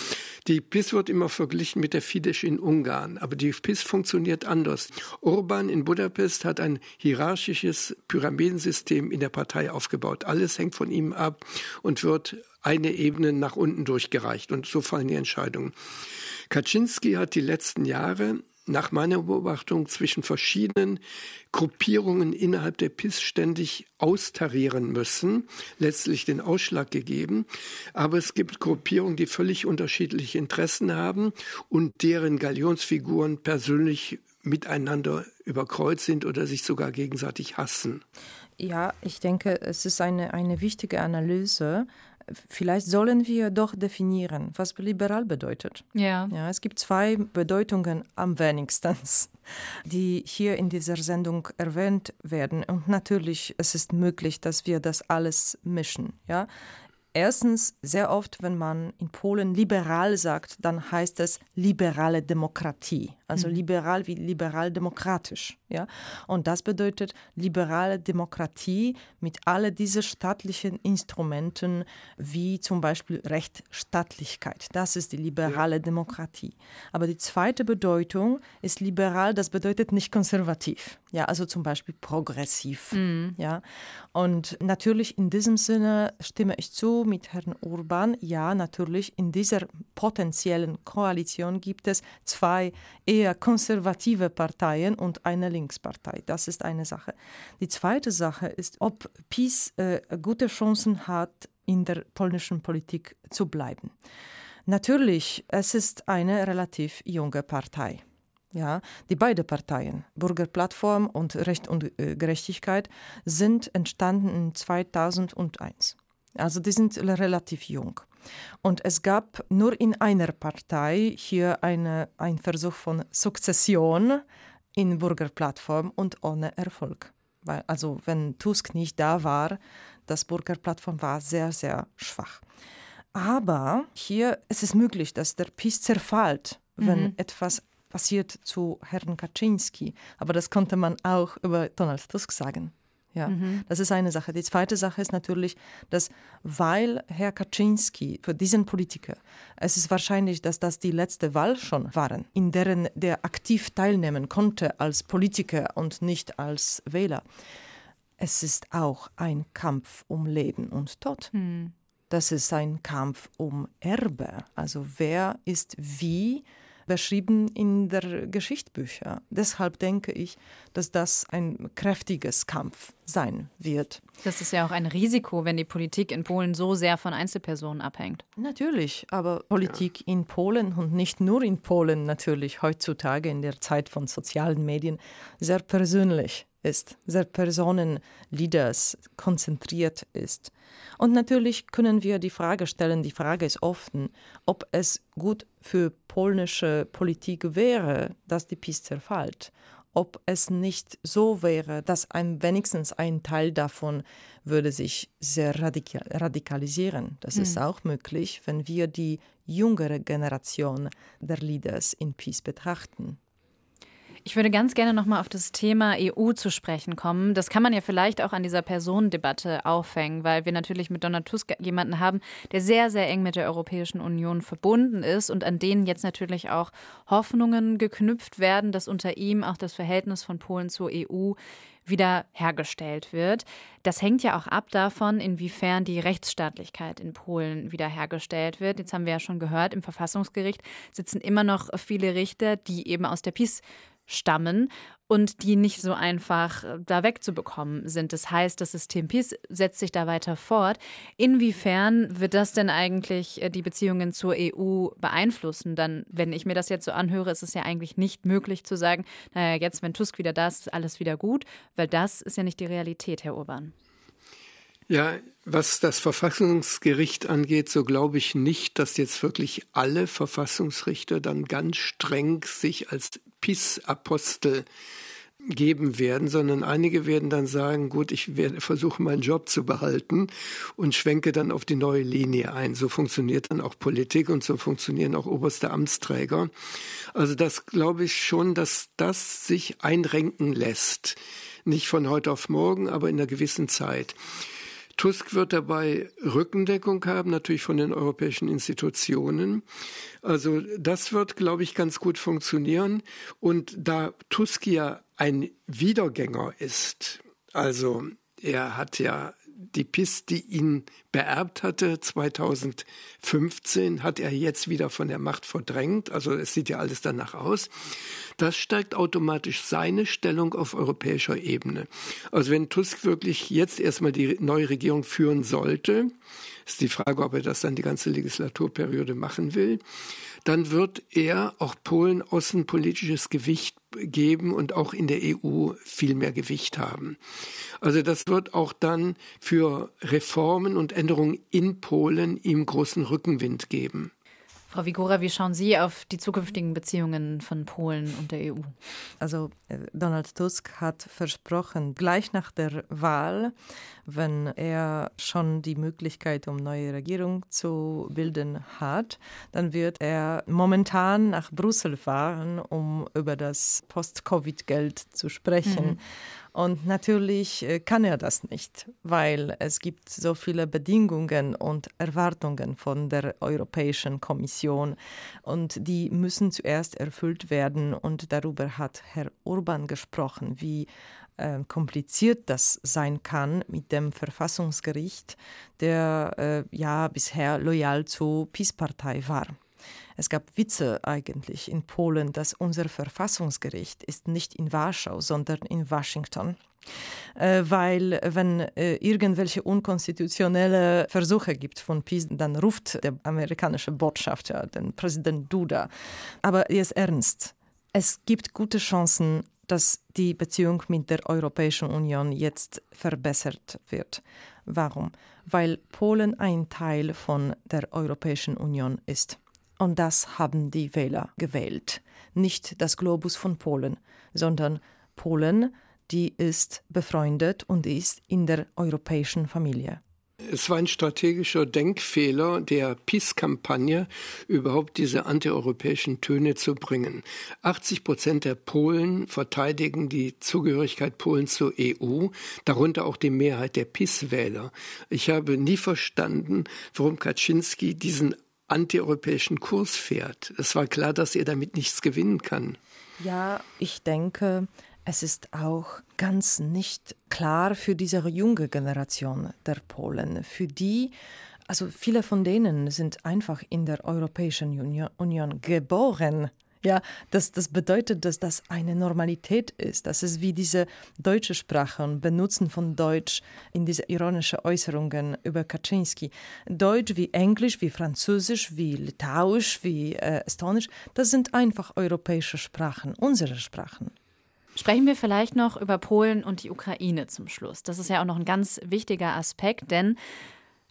Die PIS wird immer verglichen mit der Fidesz in Ungarn, aber die PIS funktioniert anders. Orban in Budapest hat ein hierarchisches Pyramidensystem in der Partei aufgebaut. Alles hängt von ihm ab und wird eine Ebene nach unten durchgereicht und so fallen die Entscheidungen. Kaczynski hat die letzten Jahre nach meiner Beobachtung zwischen verschiedenen Gruppierungen innerhalb der PIS ständig austarieren müssen, letztlich den Ausschlag gegeben. Aber es gibt Gruppierungen, die völlig unterschiedliche Interessen haben und deren Galionsfiguren persönlich miteinander überkreuzt sind oder sich sogar gegenseitig hassen. Ja, ich denke, es ist eine, eine wichtige Analyse vielleicht sollen wir doch definieren, was liberal bedeutet. Ja. ja. Es gibt zwei Bedeutungen am wenigsten, *laughs* die hier in dieser Sendung erwähnt werden. Und natürlich es ist möglich, dass wir das alles mischen. Ja. Erstens, sehr oft, wenn man in Polen liberal sagt, dann heißt es liberale Demokratie. Also mhm. liberal wie liberal-demokratisch. Ja? Und das bedeutet liberale Demokratie mit all diesen staatlichen Instrumenten, wie zum Beispiel Rechtsstaatlichkeit. Das ist die liberale. Demokratie. Aber die zweite Bedeutung ist liberal, das bedeutet nicht konservativ. Ja, also zum Beispiel progressiv. Mhm. Ja? Und natürlich in diesem Sinne stimme ich zu mit Herrn Urban. Ja, natürlich in dieser potenziellen Koalition gibt es zwei eher konservative Parteien und eine Linkspartei. Das ist eine Sache. Die zweite Sache ist, ob PiS äh, gute Chancen hat, in der polnischen Politik zu bleiben. Natürlich, es ist eine relativ junge Partei. Ja, die beiden Parteien, Bürgerplattform und Recht und äh, Gerechtigkeit, sind entstanden in 2001. Also die sind relativ jung. Und es gab nur in einer Partei hier eine, einen Versuch von Sukzession in Bürgerplattform und ohne Erfolg. Weil, also wenn Tusk nicht da war, das Bürgerplattform war sehr, sehr schwach. Aber hier ist es möglich, dass der PiS zerfällt, wenn mhm. etwas passiert zu Herrn Kaczynski. Aber das konnte man auch über Donald Tusk sagen. Ja, mhm. das ist eine Sache. Die zweite Sache ist natürlich, dass weil Herr Kaczynski für diesen Politiker, es ist wahrscheinlich, dass das die letzte Wahl schon waren, in deren der aktiv teilnehmen konnte als Politiker und nicht als Wähler. Es ist auch ein Kampf um Leben und Tod. Mhm. Das ist ein Kampf um Erbe. Also wer ist wie beschrieben in der Geschichtsbücher. Deshalb denke ich, dass das ein kräftiges Kampf sein wird. Das ist ja auch ein Risiko, wenn die Politik in Polen so sehr von Einzelpersonen abhängt. Natürlich, aber Politik ja. in Polen und nicht nur in Polen natürlich heutzutage in der Zeit von sozialen Medien sehr persönlich ist, sehr Personenleaders konzentriert ist. Und natürlich können wir die Frage stellen, die Frage ist offen, ob es gut für polnische Politik wäre, dass die PiS zerfällt. Ob es nicht so wäre, dass ein, wenigstens ein Teil davon würde sich sehr radikal, radikalisieren. Das mhm. ist hm. auch möglich, wenn wir die jüngere Generation der Leaders in PiS betrachten. Ich würde ganz gerne nochmal auf das Thema EU zu sprechen kommen. Das kann man ja vielleicht auch an dieser Personendebatte aufhängen, weil wir natürlich mit Donald Tusk jemanden haben, der sehr, sehr eng mit der Europäischen Union verbunden ist und an denen jetzt natürlich auch Hoffnungen geknüpft werden, dass unter ihm auch das Verhältnis von Polen zur EU wieder hergestellt wird. Das hängt ja auch ab davon, inwiefern die Rechtsstaatlichkeit in Polen wiederhergestellt wird. Jetzt haben wir ja schon gehört, im Verfassungsgericht sitzen immer noch viele Richter, die eben aus der PiS stammen und die nicht so einfach äh, da wegzubekommen sind. Das heißt, das System PiS setzt sich da weiter fort. Inwiefern wird das denn eigentlich äh, die Beziehungen zur EU beeinflussen? Dann, wenn ich mir das jetzt so anhöre, ist es ja eigentlich nicht möglich zu sagen, naja, jetzt, wenn Tusk wieder da ist, ist alles wieder gut, weil das ist ja nicht die Realität, Herr Urban. Ja, was das Verfassungsgericht angeht, so glaube ich nicht, dass jetzt wirklich alle Verfassungsrichter dann ganz streng sich als PIS-Apostel geben werden, sondern einige werden dann sagen, gut, ich werde versuchen, meinen Job zu behalten und schwenke dann auf die neue Linie ein. So funktioniert dann auch Politik und so funktionieren auch oberste Amtsträger. Also das glaube ich schon, dass das sich einrenken lässt. Nicht von heute auf morgen, aber in einer gewissen Zeit. Tusk wird dabei Rückendeckung haben, natürlich von den europäischen Institutionen. Also das wird, glaube ich, ganz gut funktionieren. Und da Tusk ja ein Wiedergänger ist, also er hat ja die PIS, die ihn beerbt hatte, 2015, hat er jetzt wieder von der Macht verdrängt. Also es sieht ja alles danach aus. Das steigt automatisch seine Stellung auf europäischer Ebene. Also wenn Tusk wirklich jetzt erstmal die neue Regierung führen sollte, ist die Frage, ob er das dann die ganze Legislaturperiode machen will, dann wird er auch Polen außenpolitisches Gewicht geben und auch in der EU viel mehr Gewicht haben. Also das wird auch dann für Reformen und Änderungen in Polen ihm großen Rückenwind geben. Frau Vigora, wie schauen Sie auf die zukünftigen Beziehungen von Polen und der EU? Also äh, Donald Tusk hat versprochen, gleich nach der Wahl, wenn er schon die Möglichkeit, um neue Regierung zu bilden hat, dann wird er momentan nach Brüssel fahren, um über das Post-Covid-Geld zu sprechen. Mhm. Und natürlich äh, kann er das nicht, weil es gibt so viele Bedingungen und Erwartungen von der Europäischen Kommission und die müssen zuerst erfüllt werden. Und darüber hat Herr Urban gesprochen, wie äh, kompliziert das sein kann mit dem Verfassungsgericht, der äh, ja bisher loyal zur PiS-Partei war. Es gab Witze eigentlich in Polen, dass unser Verfassungsgericht ist nicht in Warschau, sondern in Washington. Äh, weil wenn äh, irgendwelche unkonstitutionelle Versuche gibt von PiS, dann ruft der amerikanische Botschafter, den Präsident Duda. Aber er ist ernst. Es gibt gute Chancen, dass die Beziehung mit der Europäischen Union jetzt verbessert wird. Warum? Weil Polen ein Teil von der Europäischen Union ist. Und das haben die Wähler gewählt. Nicht das Globus von Polen, sondern Polen, die ist befreundet und ist in der europäischen Familie. Es war ein strategischer Denkfehler der PiS-Kampagne, überhaupt diese antieuropäischen Töne zu bringen. 80 Prozent der Polen verteidigen die Zugehörigkeit Polens zur EU, darunter auch die Mehrheit der PiS-Wähler. Ich habe nie verstanden, warum Kaczynski diesen antieuropäischen Kurs fährt. Es war klar, dass er damit nichts gewinnen kann. Ja, ich denke, es ist auch ganz nicht klar für diese junge Generation der Polen, für die also viele von denen sind einfach in der Europäischen Union geboren ja, das, das bedeutet, dass das eine Normalität ist. Das ist wie diese deutsche Sprache und Benutzen von Deutsch in diese ironischen Äußerungen über Kaczynski. Deutsch wie Englisch, wie Französisch, wie Litauisch, wie äh, Estonisch, das sind einfach europäische Sprachen, unsere Sprachen. Sprechen wir vielleicht noch über Polen und die Ukraine zum Schluss. Das ist ja auch noch ein ganz wichtiger Aspekt, denn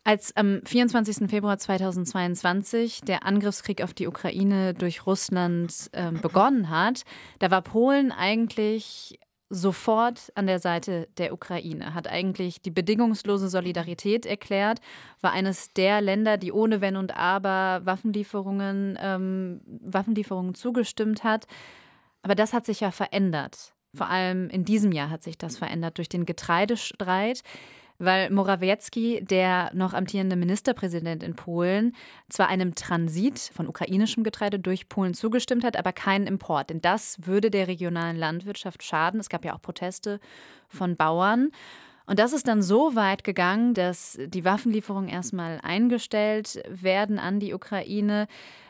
als am 24. Februar 2022 der Angriffskrieg auf die Ukraine durch Russland äh, begonnen hat, da war Polen eigentlich sofort an der Seite der Ukraine, hat eigentlich die bedingungslose Solidarität erklärt, war eines der Länder, die ohne Wenn und Aber Waffenlieferungen, ähm, Waffenlieferungen zugestimmt hat. Aber das hat sich ja verändert. Vor allem in diesem Jahr hat sich das verändert durch den Getreidestreit weil Morawiecki, der noch amtierende Ministerpräsident in Polen, zwar einem Transit von ukrainischem Getreide durch Polen zugestimmt hat, aber keinen Import. Denn das würde der regionalen Landwirtschaft schaden. Es gab ja auch Proteste von Bauern. Und das ist dann so weit gegangen, dass die Waffenlieferungen erstmal eingestellt werden an die Ukraine.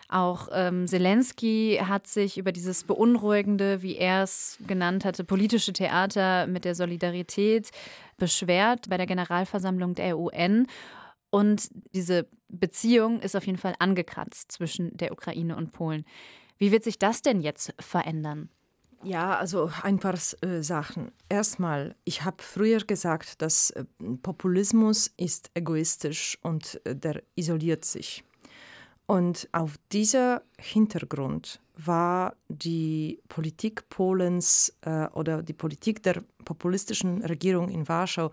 Auch ähm, Zelensky hat sich über dieses beunruhigende, wie er es genannt hatte, politische Theater mit der Solidarität beschwert bei der Generalversammlung der UN. Und diese Beziehung ist auf jeden Fall angekratzt zwischen der Ukraine und Polen. Wie wird sich das denn jetzt verändern? Ja, also ein paar äh, Sachen. Erstmal, ich habe früher gesagt, dass äh, Populismus ist egoistisch und äh, der isoliert sich. Und auf dieser Hintergrund war die Politik Polens äh, oder die Politik der populistischen Regierung in Warschau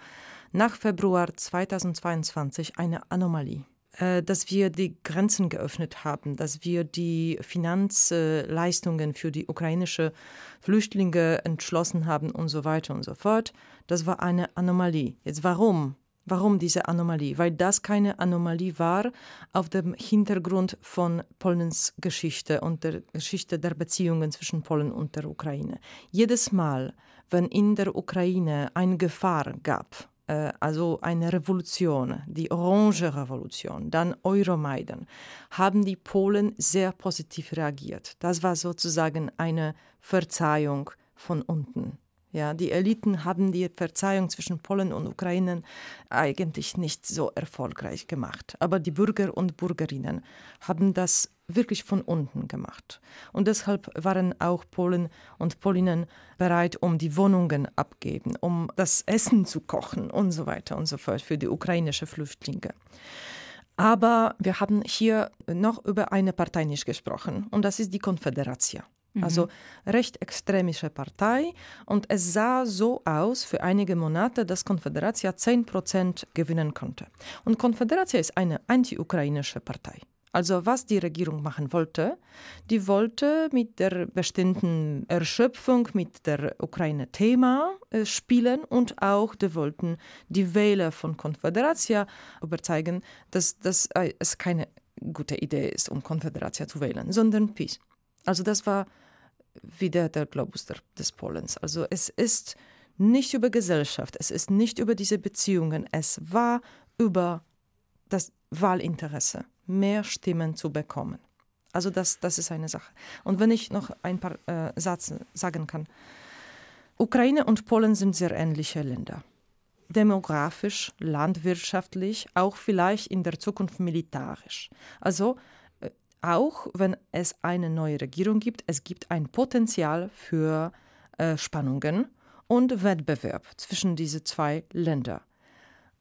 nach Februar 2022 eine Anomalie. Äh, dass wir die Grenzen geöffnet haben, dass wir die Finanzleistungen für die ukrainische Flüchtlinge entschlossen haben und so weiter und so fort. Das war eine Anomalie. Jetzt warum? Warum diese Anomalie? Weil das keine Anomalie war auf dem Hintergrund von Polens Geschichte und der Geschichte der Beziehungen zwischen Polen und der Ukraine. Jedes Mal, wenn in der Ukraine eine Gefahr gab, äh, also eine Revolution, die Orange Revolution, dann Euromaidan, haben die Polen sehr positiv reagiert. Das war sozusagen eine Verzeihung von unten. Ja, die Eliten haben die Verzeihung zwischen Polen und Ukraine eigentlich nicht so erfolgreich gemacht. Aber die Bürger und Bürgerinnen haben das wirklich von unten gemacht. Und deshalb waren auch Polen und Polinnen bereit, um die Wohnungen abgeben, um das Essen zu kochen und so weiter und so fort für die ukrainischen Flüchtlinge. Aber wir haben hier noch über eine Partei nicht gesprochen und das ist die Konföderation. Also mhm. recht extremische Partei. Und es sah so aus für einige Monate, dass Konföderatia 10 Prozent gewinnen konnte. Und Konföderatia ist eine anti-ukrainische Partei. Also was die Regierung machen wollte, die wollte mit der bestimmten Erschöpfung mit der Ukraine-Thema äh, spielen und auch die wollten die Wähler von Konföderatia überzeugen, dass, dass äh, es keine gute Idee ist, um Konföderatia zu wählen, sondern Peace. Also das war wieder der Globus der, des Polens. Also es ist nicht über Gesellschaft, es ist nicht über diese Beziehungen, es war über das Wahlinteresse, mehr Stimmen zu bekommen. Also das, das ist eine Sache. Und wenn ich noch ein paar äh, Sätze sagen kann. Ukraine und Polen sind sehr ähnliche Länder. Demografisch, landwirtschaftlich, auch vielleicht in der Zukunft militarisch. Also auch wenn es eine neue Regierung gibt, es gibt ein Potenzial für äh, Spannungen und Wettbewerb zwischen diese zwei Länder.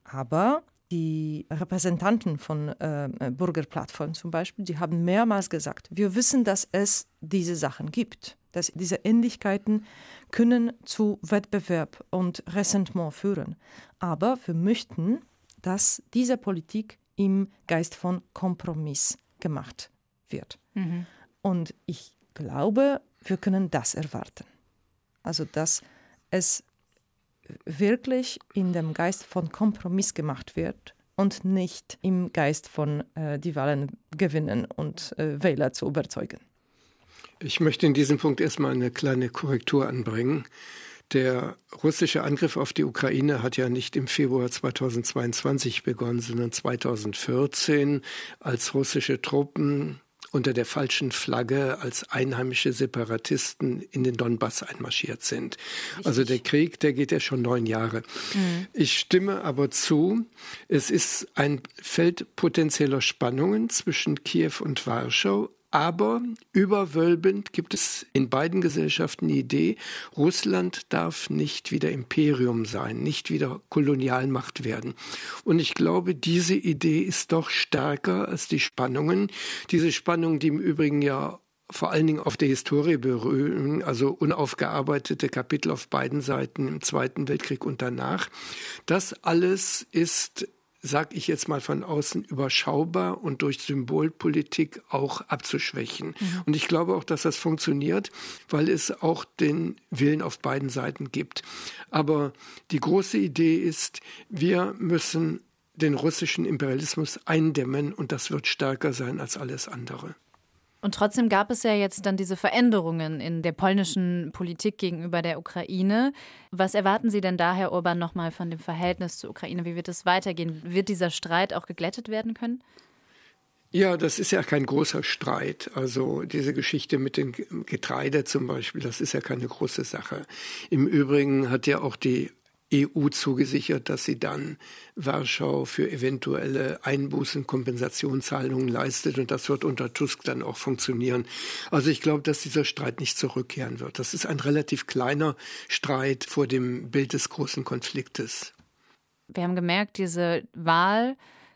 Aber die Repräsentanten von äh, Bürgerplattformen zum Beispiel, die haben mehrmals gesagt, wir wissen, dass es diese Sachen gibt, dass diese Ähnlichkeiten können zu Wettbewerb und Ressentiment führen. Aber wir möchten, dass diese Politik im Geist von Kompromiss gemacht wird. Mhm. Und ich glaube, wir können das erwarten. Also, dass es wirklich in dem Geist von Kompromiss gemacht wird und nicht im Geist von äh, die Wahlen gewinnen und äh, Wähler zu überzeugen. Ich möchte in diesem Punkt erstmal eine kleine Korrektur anbringen. Der russische Angriff auf die Ukraine hat ja nicht im Februar 2022 begonnen, sondern 2014, als russische Truppen unter der falschen Flagge als einheimische Separatisten in den Donbass einmarschiert sind. Richtig. Also der Krieg, der geht ja schon neun Jahre. Mhm. Ich stimme aber zu, es ist ein Feld potenzieller Spannungen zwischen Kiew und Warschau, aber überwölbend gibt es in beiden Gesellschaften die Idee, Russland darf nicht wieder Imperium sein, nicht wieder Kolonialmacht werden. Und ich glaube, diese Idee ist doch stärker als die Spannungen. Diese Spannungen, die im Übrigen ja vor allen Dingen auf der Historie berühren, also unaufgearbeitete Kapitel auf beiden Seiten im Zweiten Weltkrieg und danach. Das alles ist sag ich jetzt mal von außen, überschaubar und durch Symbolpolitik auch abzuschwächen. Mhm. Und ich glaube auch, dass das funktioniert, weil es auch den Willen auf beiden Seiten gibt. Aber die große Idee ist, wir müssen den russischen Imperialismus eindämmen und das wird stärker sein als alles andere. Und trotzdem gab es ja jetzt dann diese Veränderungen in der polnischen Politik gegenüber der Ukraine. Was erwarten Sie denn da, Herr Orban, nochmal von dem Verhältnis zur Ukraine? Wie wird es weitergehen? Wird dieser Streit auch geglättet werden können? Ja, das ist ja kein großer Streit. Also diese Geschichte mit dem Getreide zum Beispiel, das ist ja keine große Sache. Im Übrigen hat ja auch die EU zugesichert, dass sie dann Warschau für eventuelle Einbußen, Kompensationszahlungen leistet. Und das wird unter Tusk dann auch funktionieren. Also ich glaube, dass dieser Streit nicht zurückkehren wird. Das ist ein relativ kleiner Streit vor dem Bild des großen Konfliktes. Wir haben gemerkt, diese Wahl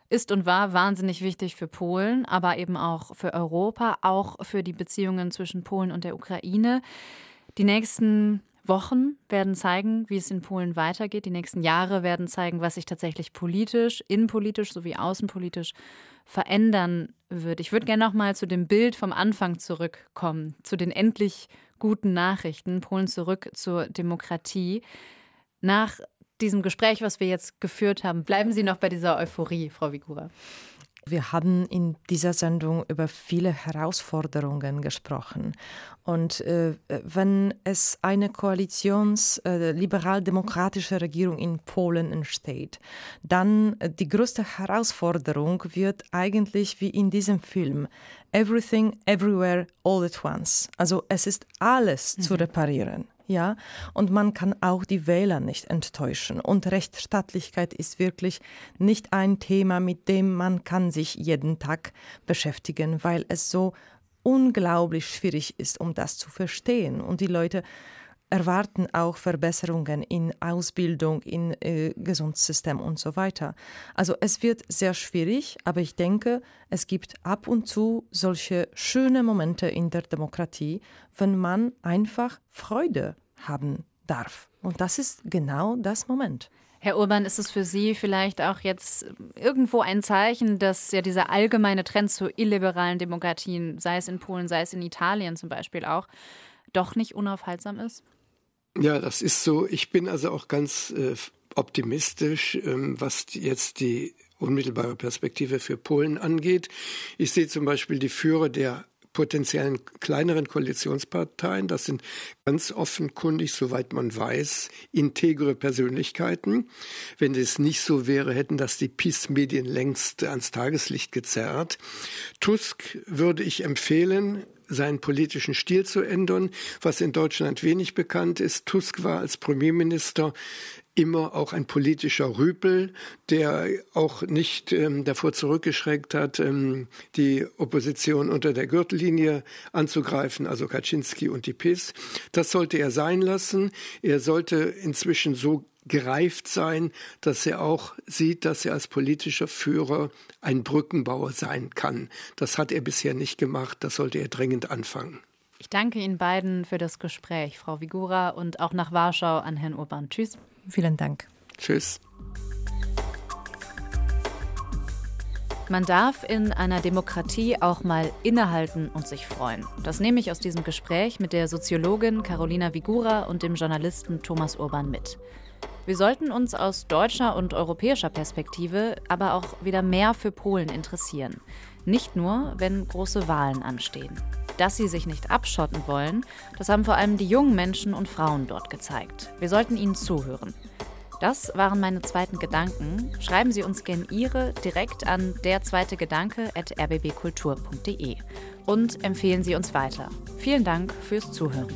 ist und war wahnsinnig wichtig für Polen, aber eben auch für Europa, auch für die Beziehungen zwischen Polen und der Ukraine. Die nächsten Wochen werden zeigen, wie es in Polen weitergeht. Die nächsten Jahre werden zeigen, was sich tatsächlich politisch, innenpolitisch sowie außenpolitisch verändern wird. Ich würde gerne noch mal zu dem Bild vom Anfang zurückkommen, zu den endlich guten Nachrichten, Polen zurück zur Demokratie. Nach diesem Gespräch, was wir jetzt geführt haben, bleiben Sie noch bei dieser Euphorie, Frau Vigura. Wir haben in dieser Sendung über viele Herausforderungen gesprochen. Und äh, wenn es eine koalitions äh, Regierung in Polen entsteht, dann äh, die größte Herausforderung wird eigentlich wie in diesem Film Everything, Everywhere, All at Once. Also es ist alles mhm. zu reparieren ja, und man kann auch die Wähler nicht enttäuschen. Und Rechtsstaatlichkeit ist wirklich nicht ein Thema, mit dem man kann sich jeden Tag beschäftigen, weil es so unglaublich schwierig ist, um das zu verstehen. Und die Leute erwarten auch Verbesserungen in Ausbildung, in äh, Gesundheitssystem und so weiter. Also es wird sehr schwierig, aber ich denke, es gibt ab und zu solche schöne Momente in der Demokratie, wenn man einfach Freude haben darf. Und das ist genau das Moment. Herr Urban, ist es für Sie vielleicht auch jetzt irgendwo ein Zeichen, dass ja dieser allgemeine Trend zu illiberalen Demokratien, sei es in Polen, sei es in Italien zum Beispiel auch, doch nicht unaufhaltsam ist? Ja, das ist so. Ich bin also auch ganz äh, optimistisch, ähm, was jetzt die unmittelbare Perspektive für Polen angeht. Ich sehe zum Beispiel die Führer der potenziellen kleineren Koalitionsparteien. Das sind ganz offenkundig, soweit man weiß, integre Persönlichkeiten. Wenn es nicht so wäre, hätten das die PiS-Medien längst ans Tageslicht gezerrt. Tusk würde ich empfehlen, seinen politischen Stil zu ändern, was in Deutschland wenig bekannt ist. Tusk war als Premierminister immer auch ein politischer Rüpel, der auch nicht ähm, davor zurückgeschreckt hat, ähm, die Opposition unter der Gürtellinie anzugreifen, also Kaczynski und die PIS. Das sollte er sein lassen. Er sollte inzwischen so gereift sein, dass er auch sieht, dass er als politischer Führer ein Brückenbauer sein kann. Das hat er bisher nicht gemacht, das sollte er dringend anfangen. Ich danke Ihnen beiden für das Gespräch, Frau Vigura, und auch nach Warschau an Herrn Urban. Tschüss. Vielen Dank. Tschüss. Man darf in einer Demokratie auch mal innehalten und sich freuen. Das nehme ich aus diesem Gespräch mit der Soziologin Carolina Vigura und dem Journalisten Thomas Urban mit. Wir sollten uns aus deutscher und europäischer Perspektive aber auch wieder mehr für Polen interessieren. Nicht nur, wenn große Wahlen anstehen. Dass sie sich nicht abschotten wollen, das haben vor allem die jungen Menschen und Frauen dort gezeigt. Wir sollten ihnen zuhören. Das waren meine zweiten Gedanken. Schreiben Sie uns gern Ihre direkt an derzweitegedanke.rbbkultur.de und empfehlen Sie uns weiter. Vielen Dank fürs Zuhören.